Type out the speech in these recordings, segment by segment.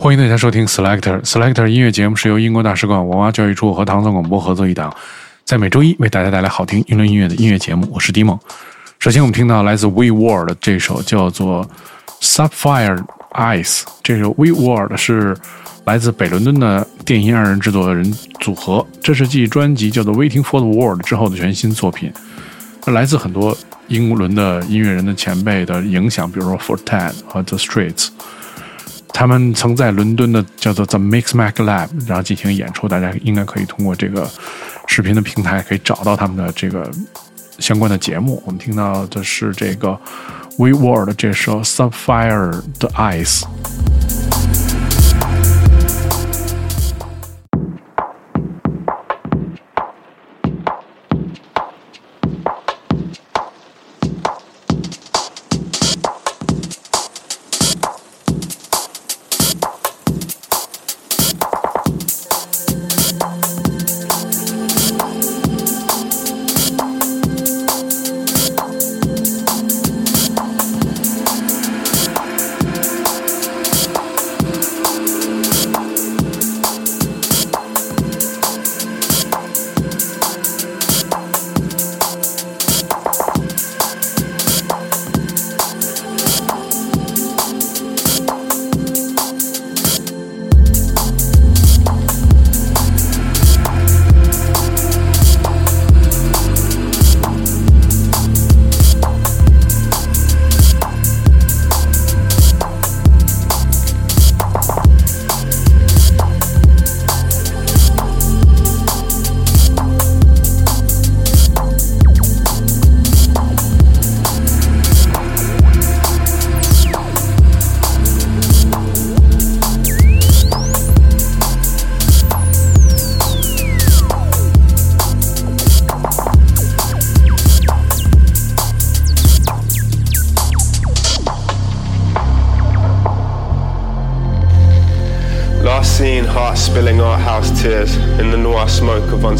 欢迎大家收听 Selector Selector 音乐节目，是由英国大使馆文化教育处和唐宋广播合作一档，在每周一为大家带来好听英伦音乐的音乐节目。我是迪梦。首先，我们听到来自 We World 这首叫做 Sapphire Eyes。这首 We World 是来自北伦敦的电音二人制作人组合，这是继专辑叫做 Waiting for the World 之后的全新作品。来自很多英伦的音乐人的前辈的影响，比如说 Forte 和 The Streets。他们曾在伦敦的叫做 The Mix Mac Lab，然后进行演出，大家应该可以通过这个视频的平台可以找到他们的这个相关的节目。我们听到的是这个 We World 这首 Sub Fire 的 Ice。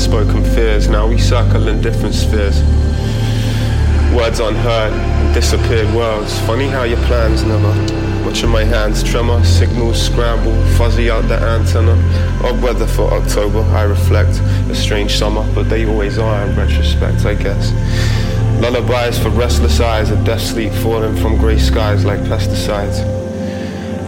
Unspoken fears. Now we circle in different spheres. Words unheard, disappeared worlds. Funny how your plans never. Watching my hands tremor, signals scramble, fuzzy out the antenna. Odd weather for October, I reflect. A strange summer, but they always are in retrospect, I guess. Lullabies for restless eyes, a death sleep falling from grey skies like pesticides.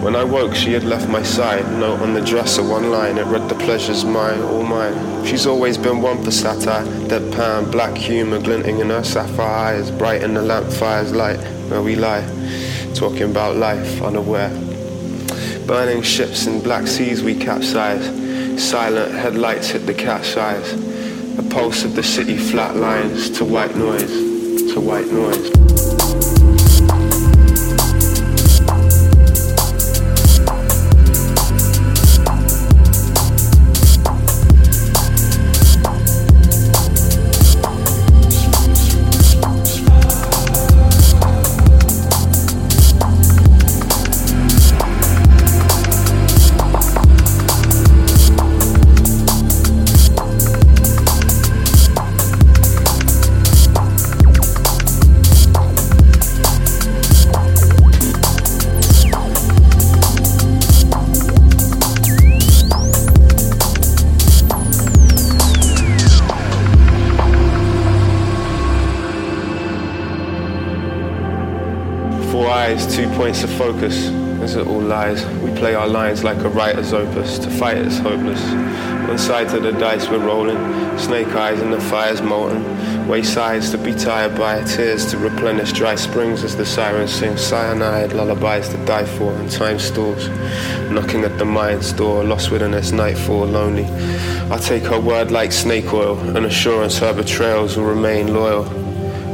When I woke, she had left my side. Note on the dresser, one line. It read, The pleasure's mine, all mine. She's always been one for satire. Deadpan, black humor glinting in her sapphire eyes. Bright in the lampfire's light where we lie. Talking about life, unaware. Burning ships in black seas, we capsize. Silent headlights hit the cat's eyes. The pulse of the city flatlines to white noise, to white noise. Points of focus as it all lies. We play our lines like a writer's opus. To fight it's hopeless. One side to the dice we're rolling. Snake eyes and the fire's molten. Waste sides to be tired by. Tears to replenish dry springs as the sirens sing. Cyanide lullabies to die for and time stalls. Knocking at the mind's door, lost within its nightfall, lonely. I take her word like snake oil. An assurance her betrayals will remain loyal.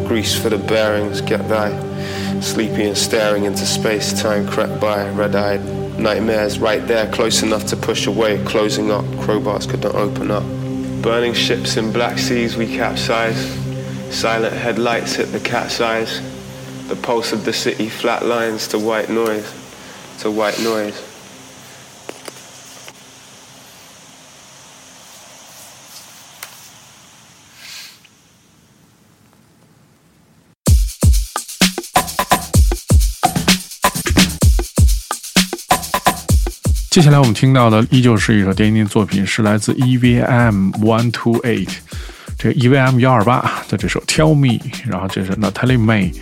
Grease for the bearings, get thy Sleepy and staring into space, time crept by, red eyed. Nightmares right there, close enough to push away, closing up, crowbars couldn't open up. Burning ships in black seas, we capsize. Silent headlights hit the cat's eyes. The pulse of the city flatlines to white noise, to white noise. 接下来我们听到的依旧是一首电音作品，是来自 EVM One Two Eight，这 EVM 幺二八的这首《Tell Me》，然后这是 Natalie May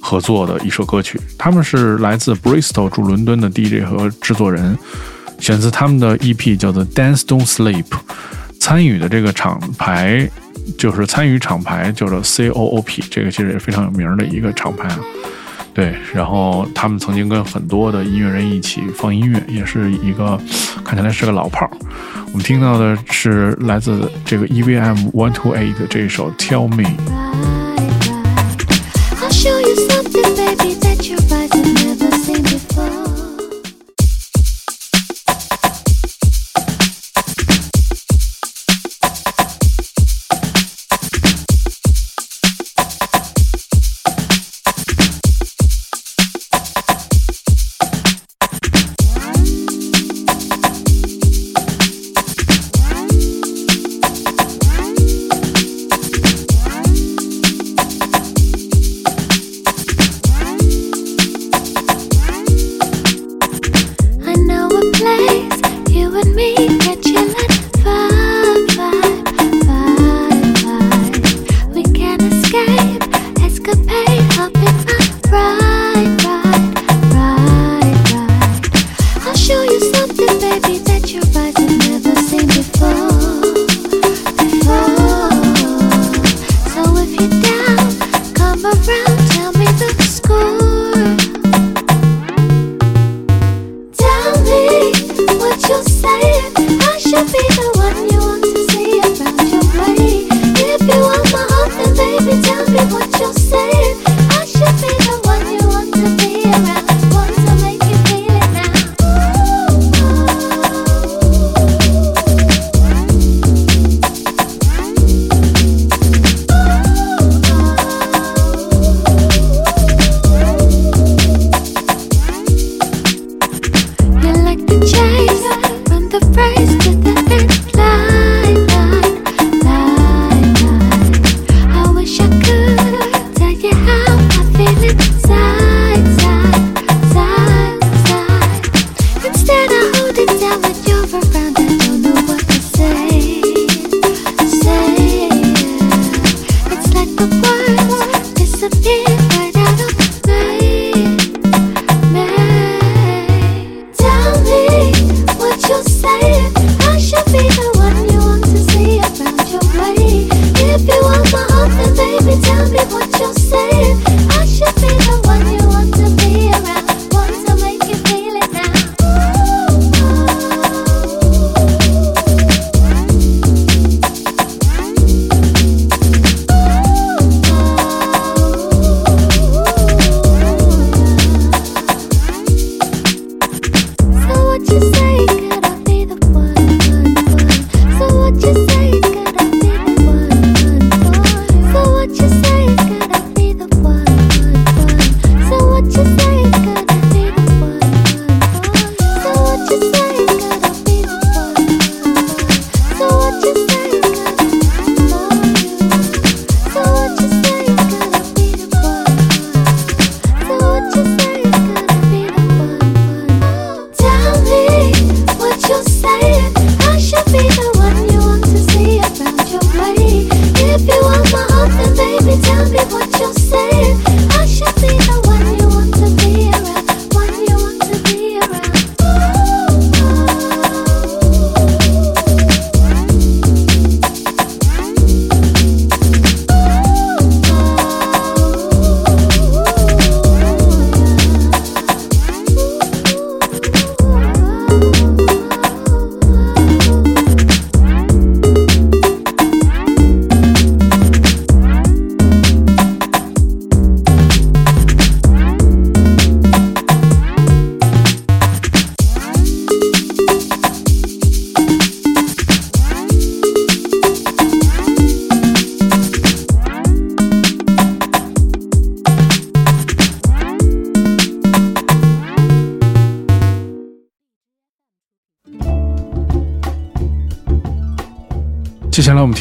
合作的一首歌曲。他们是来自 Bristol 住伦敦的 DJ 和制作人，选自他们的 EP 叫做《Dance Don't Sleep》，参与的这个厂牌就是参与厂牌叫做 COOP，这个其实也非常有名的一个厂牌啊。对然后他们曾经跟很多的音乐人一起放音乐也是一个看起来是个老炮儿我们听到的是来自这个 evm one two eight 的这一首 tell me i i i'll show you something baby that your eyes never seen before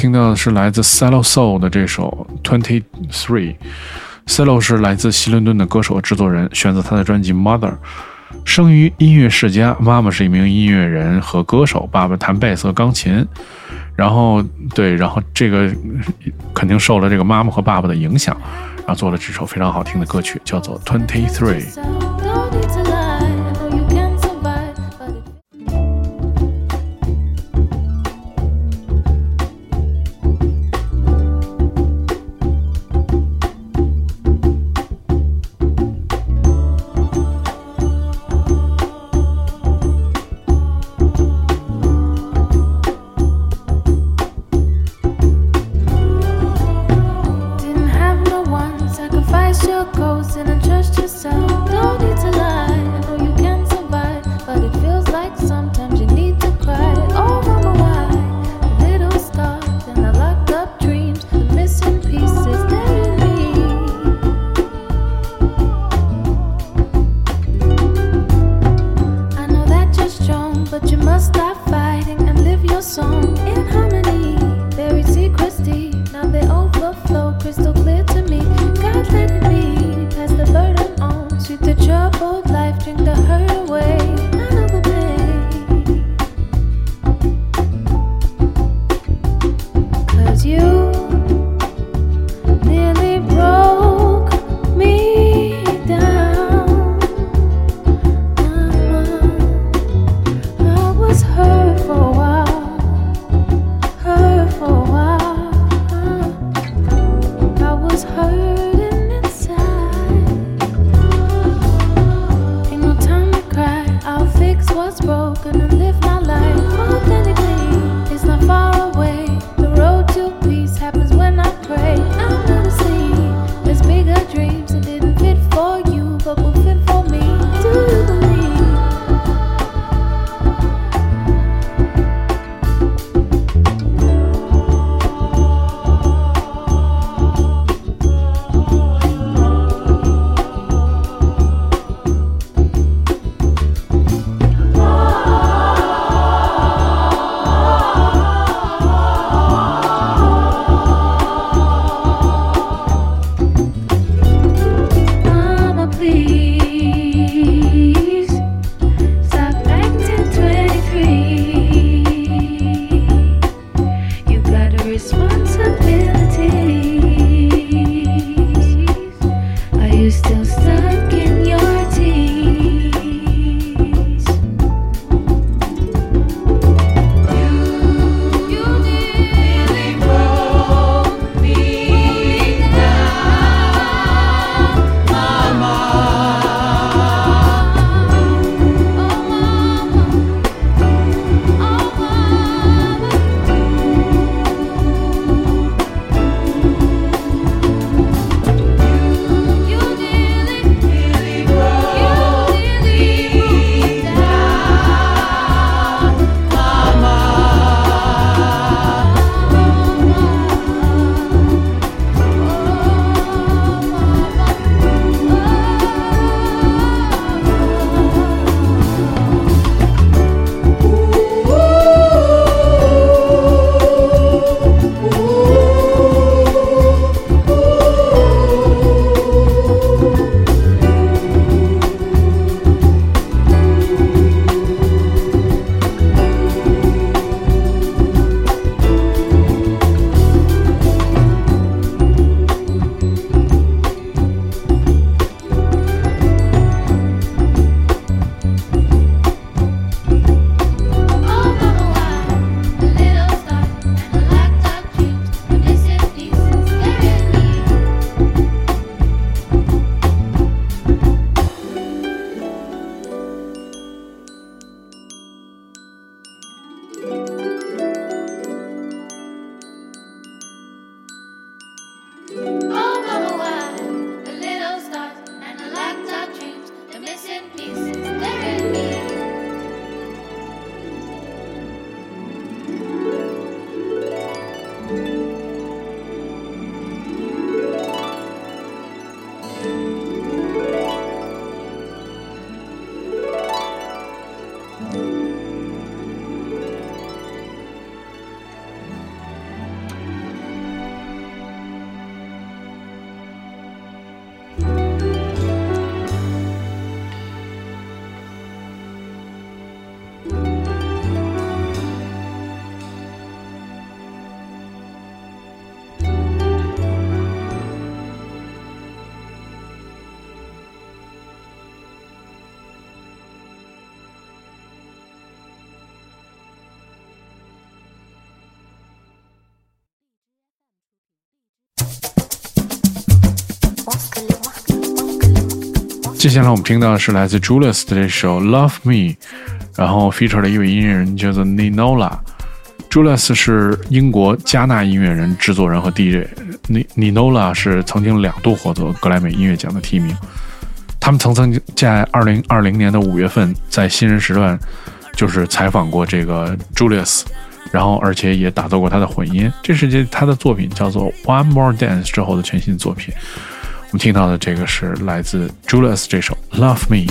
听到的是来自 Cello Soul 的这首 Twenty Three，Cello 是来自西伦敦的歌手和制作人，选择他的专辑 Mother。生于音乐世家，妈妈是一名音乐人和歌手，爸爸弹贝斯和钢琴。然后对，然后这个肯定受了这个妈妈和爸爸的影响，然后做了几首非常好听的歌曲，叫做 Twenty Three。go. 接下来我们听到的是来自 Julius 的这首《Love Me》，然后 feature 的一位音乐人叫做 Ninola。Julius 是英国加纳音乐人、制作人和 DJ，Ninola 是曾经两度获得格莱美音乐奖的提名。他们曾曾在二零二零年的五月份在新人时段就是采访过这个 Julius，然后而且也打造过他的混音。这是他的作品叫做《One More Dance》之后的全新作品。我们听到的这个是来自 Julius 这首《Love Me》。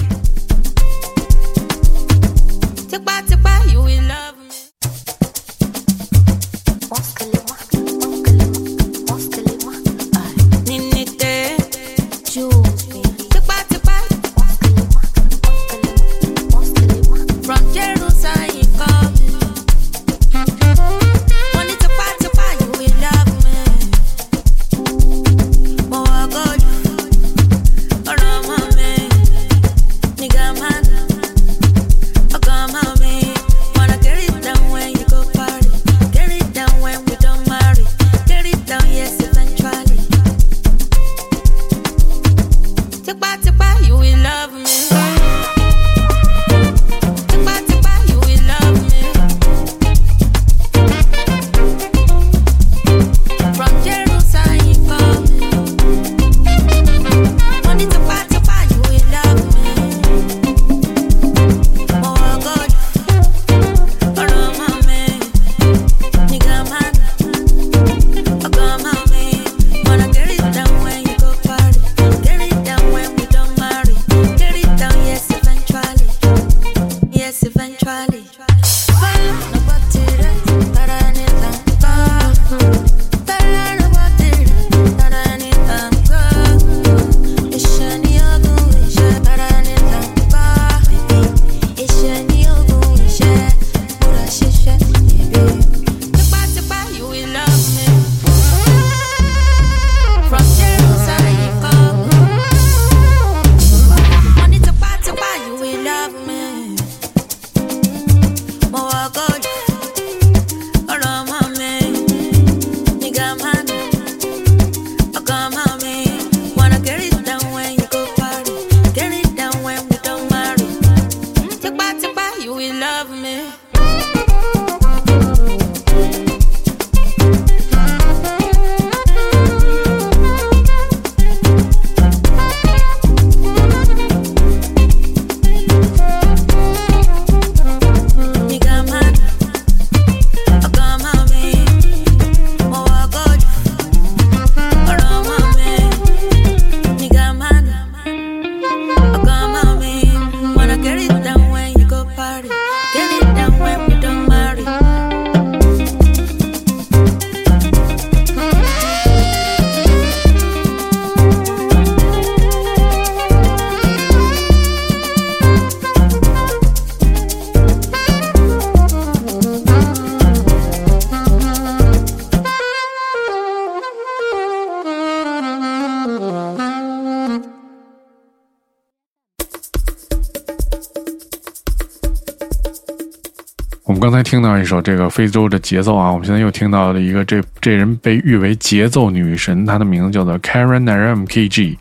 刚才听到一首这个非洲的节奏啊，我们现在又听到了一个这这人被誉为节奏女神，她的名字叫做 Karen Naram KG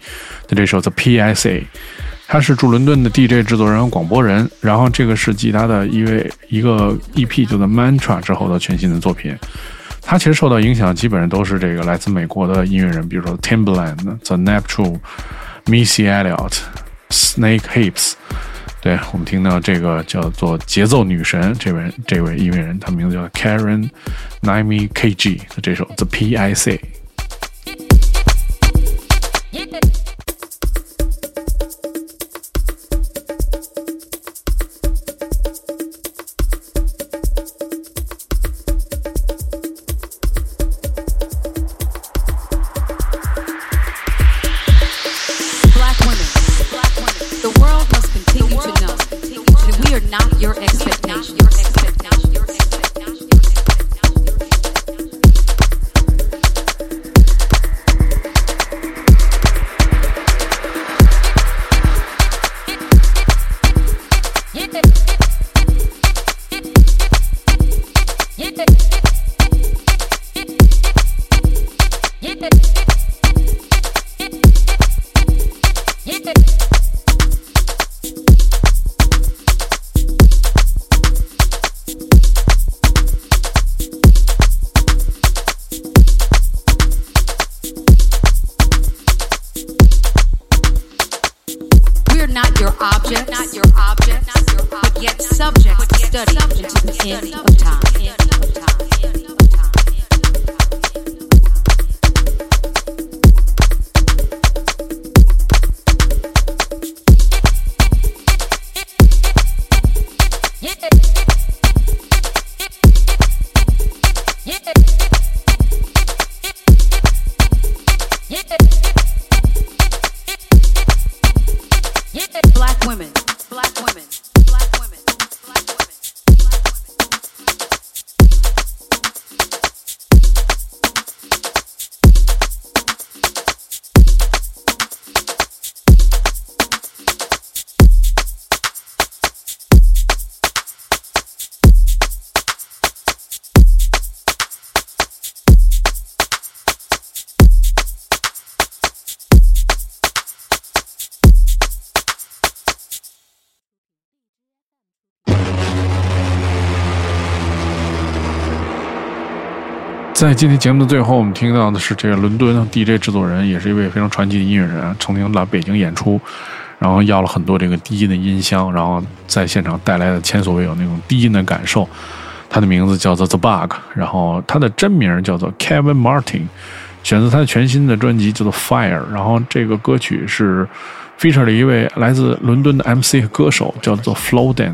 的这首 The PSA。她是驻伦敦的 DJ 制作人和广播人，然后这个是继他的一位一个 EP 叫做 Mantra 之后的全新的作品。他其实受到影响基本上都是这个来自美国的音乐人，比如说 Timbaland、The Neptune、Missy Elliott、Snake Hips。对我们听到这个叫做节奏女神这位这位音乐人，她名字叫 Karen Naimi KG 的这首 The PIC。今天节目的最后，我们听到的是这个伦敦 DJ 制作人，也是一位非常传奇的音乐人，曾经来北京演出，然后要了很多这个低音的音箱，然后在现场带来的前所未有那种低音的感受。他的名字叫做 The Bug，然后他的真名叫做 Kevin Martin，选择他的全新的专辑叫做 Fire，然后这个歌曲是 feature 了一位来自伦敦的 MC 和歌手，叫做 Floden。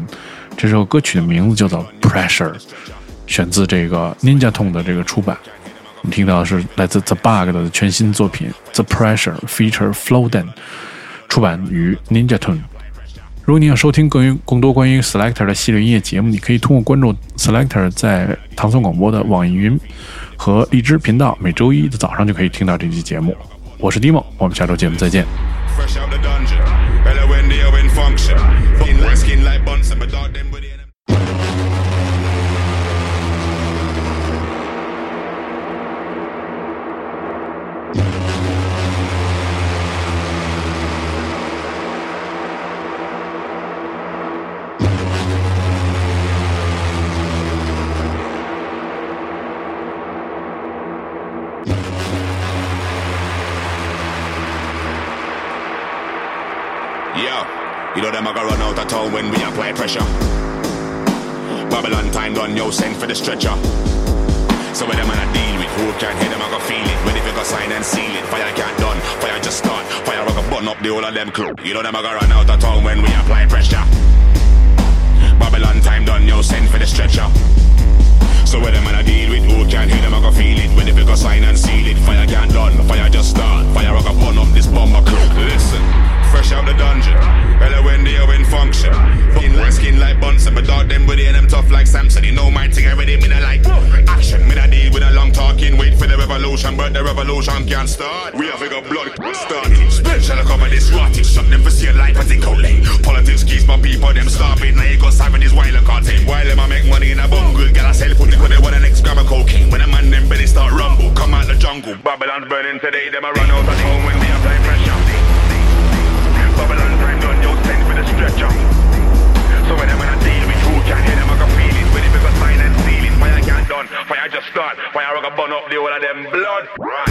这首歌曲的名字叫做 Pressure，选自这个 Ninja Tune 的这个出版。我们听到的是来自 The Bug 的全新作品 The Pressure feature Flowden，出版于 Ninja Tune。如果你想收听更更多关于 Selector 的系列音乐节目，你可以通过关注 Selector 在唐宋广播的网易云和荔枝频道，每周一的早上就可以听到这期节目。我是 Dimo，我们下周节目再见。Them a go run out of town when we apply pressure. Babylon time done, yo, send for the stretcher. So when them man a deal with who can hear them, I go feel it. Ready for go sign and seal it. Fire can't done, fire just start. Fire I go burn up the whole of them crew. You know them a go run out of town when we apply pressure. Babylon time done, yo, send for the stretcher. So when them man a deal with who can hear them, I go feel it. Ready for go sign and seal it. Fire can't done, fire just start. Fire I go burn up this bomber crew. Listen, fresh out the dungeon. Hella when they are in function. Fucking light skin like Bunsen, but dog them with it and them tough like Samson. You know my thing already, me not like action. Me not deal with a long talking, wait for the revolution, but the revolution can't start. We have a go blood started. Special cover this rotted, shut them for as it go late. Politics keeps my people them starving. Now you got with this while I can't take. While them I make money in a bungle, get I sell put it when they want an next gram of cocaine. When a man them belly start rumble, come out the jungle. Babylon's burning today, them I run out of home when we apply pressure. Fire just start. Fire I can burn up the whole of them blood. Run.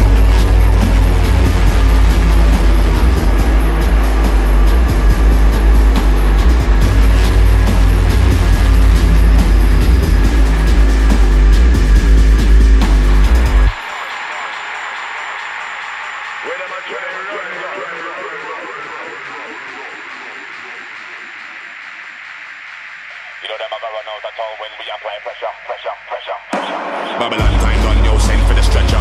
Where them. You know them a go run out of town when we apply pressure, pressure, pressure, pressure. Babylon time done, yo, send for the stretcher.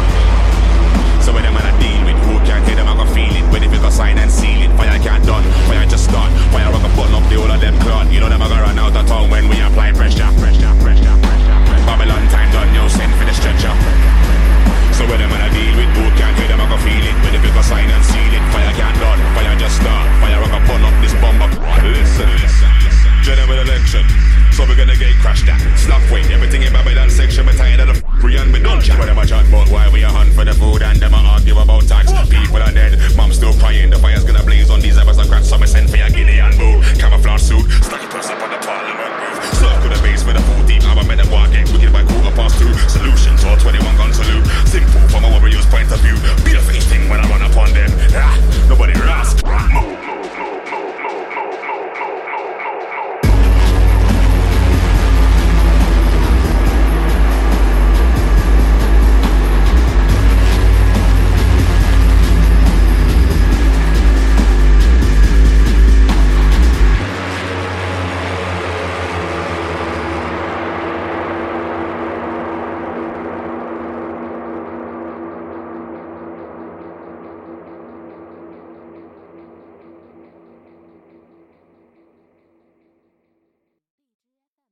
So when them man a deal with who can't hear them, I go feel it. When if you go sign and seal it, fire can't done, fire just start. Fire I go burn up the whole of them cloud. You know them a go run out of town when we apply pressure, pressure, pressure, pressure. Babylon time done, yo, send for the stretcher. So when them man a deal with who can't hear them, I go feel it. When if you go sign and seal it, fire can't done, fire just start. Fire I go burn up this bomber. Listen, listen, listen. General election. So we're gonna get crashed at. Slap weight, everything in Babylon section. We're tired of the free and we don't chat. When them a chat about why we a hunt for the food and them argue about tax. People are dead, mom still crying. The fire's gonna blaze on these ever cracks. So we send